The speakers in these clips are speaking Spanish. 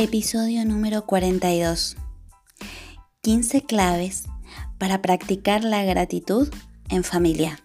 Episodio número 42. 15 claves para practicar la gratitud en familia.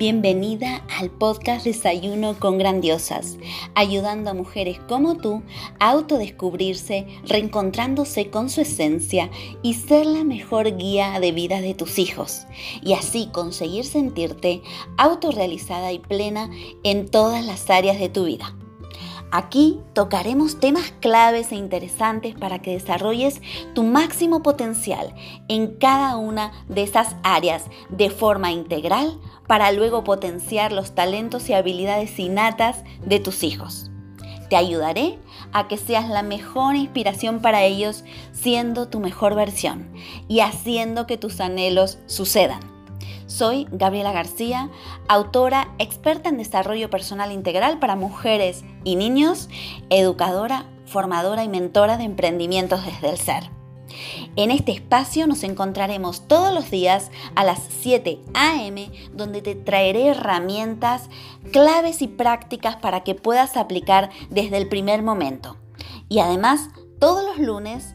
Bienvenida al podcast Desayuno con Grandiosas, ayudando a mujeres como tú a autodescubrirse, reencontrándose con su esencia y ser la mejor guía de vida de tus hijos, y así conseguir sentirte autorrealizada y plena en todas las áreas de tu vida. Aquí tocaremos temas claves e interesantes para que desarrolles tu máximo potencial en cada una de esas áreas de forma integral para luego potenciar los talentos y habilidades innatas de tus hijos. Te ayudaré a que seas la mejor inspiración para ellos siendo tu mejor versión y haciendo que tus anhelos sucedan. Soy Gabriela García, autora experta en desarrollo personal integral para mujeres y niños, educadora, formadora y mentora de emprendimientos desde el ser. En este espacio nos encontraremos todos los días a las 7 a.m. donde te traeré herramientas, claves y prácticas para que puedas aplicar desde el primer momento. Y además, todos los lunes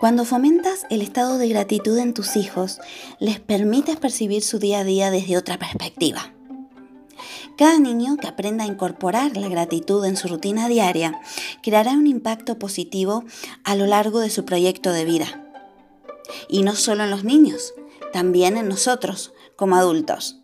Cuando fomentas el estado de gratitud en tus hijos, les permites percibir su día a día desde otra perspectiva. Cada niño que aprenda a incorporar la gratitud en su rutina diaria creará un impacto positivo a lo largo de su proyecto de vida. Y no solo en los niños, también en nosotros como adultos.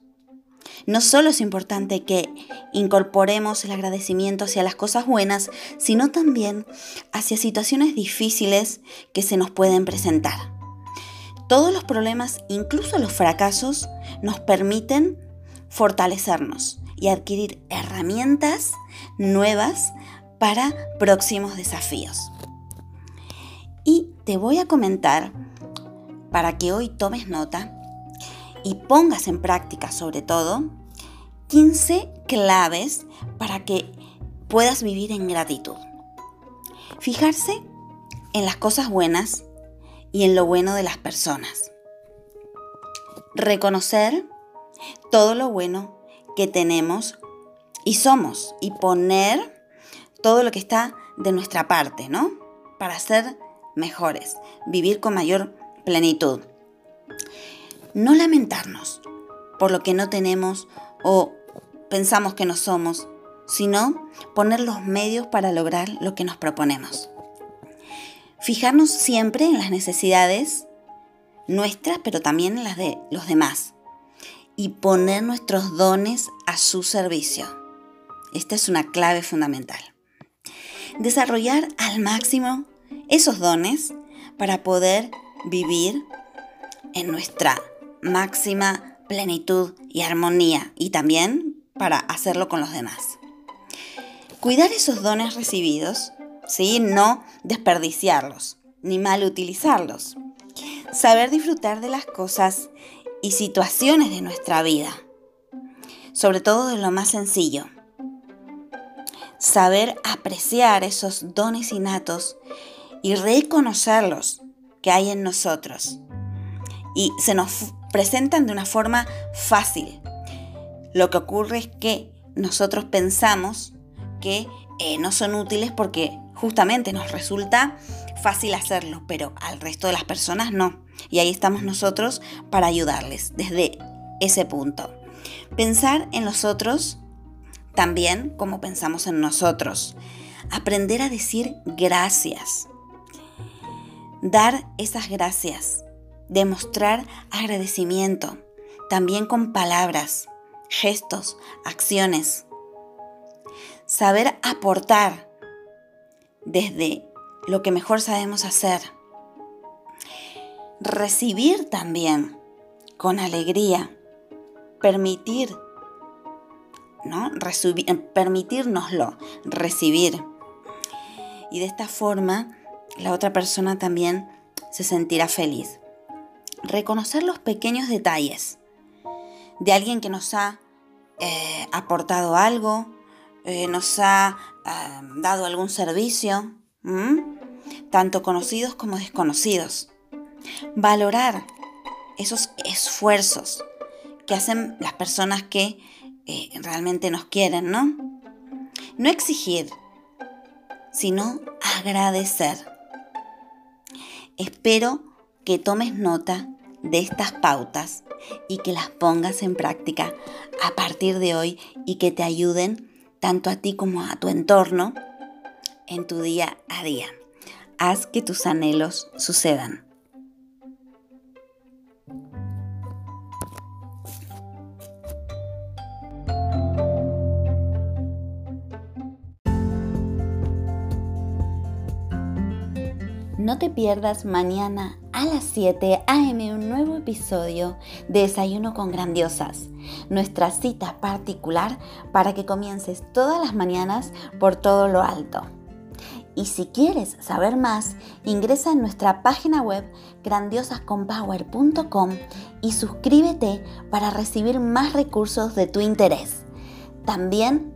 No solo es importante que incorporemos el agradecimiento hacia las cosas buenas, sino también hacia situaciones difíciles que se nos pueden presentar. Todos los problemas, incluso los fracasos, nos permiten fortalecernos y adquirir herramientas nuevas para próximos desafíos. Y te voy a comentar, para que hoy tomes nota, y pongas en práctica sobre todo 15 claves para que puedas vivir en gratitud. Fijarse en las cosas buenas y en lo bueno de las personas. Reconocer todo lo bueno que tenemos y somos y poner todo lo que está de nuestra parte, ¿no? Para ser mejores, vivir con mayor plenitud no lamentarnos por lo que no tenemos o pensamos que no somos, sino poner los medios para lograr lo que nos proponemos. Fijarnos siempre en las necesidades nuestras, pero también en las de los demás. Y poner nuestros dones a su servicio. Esta es una clave fundamental. Desarrollar al máximo esos dones para poder vivir en nuestra máxima plenitud y armonía y también para hacerlo con los demás. Cuidar esos dones recibidos, ¿sí? no desperdiciarlos ni mal utilizarlos. Saber disfrutar de las cosas y situaciones de nuestra vida, sobre todo de lo más sencillo. Saber apreciar esos dones innatos y reconocerlos que hay en nosotros. Y se nos presentan de una forma fácil. Lo que ocurre es que nosotros pensamos que eh, no son útiles porque justamente nos resulta fácil hacerlo, pero al resto de las personas no. Y ahí estamos nosotros para ayudarles desde ese punto. Pensar en los otros también como pensamos en nosotros. Aprender a decir gracias. Dar esas gracias. Demostrar agradecimiento. También con palabras, gestos, acciones. Saber aportar desde lo que mejor sabemos hacer. Recibir también con alegría. Permitir, ¿no? permitirnoslo, recibir. Y de esta forma la otra persona también se sentirá feliz. Reconocer los pequeños detalles de alguien que nos ha eh, aportado algo, eh, nos ha eh, dado algún servicio, tanto conocidos como desconocidos. Valorar esos esfuerzos que hacen las personas que realmente nos quieren, ¿no? No exigir, sino agradecer. Espero que tomes nota de estas pautas y que las pongas en práctica a partir de hoy y que te ayuden tanto a ti como a tu entorno en tu día a día. Haz que tus anhelos sucedan. No te pierdas mañana a las 7 a.m. un nuevo episodio de Desayuno con Grandiosas, nuestra cita particular para que comiences todas las mañanas por todo lo alto. Y si quieres saber más, ingresa en nuestra página web grandiosasconpower.com y suscríbete para recibir más recursos de tu interés. También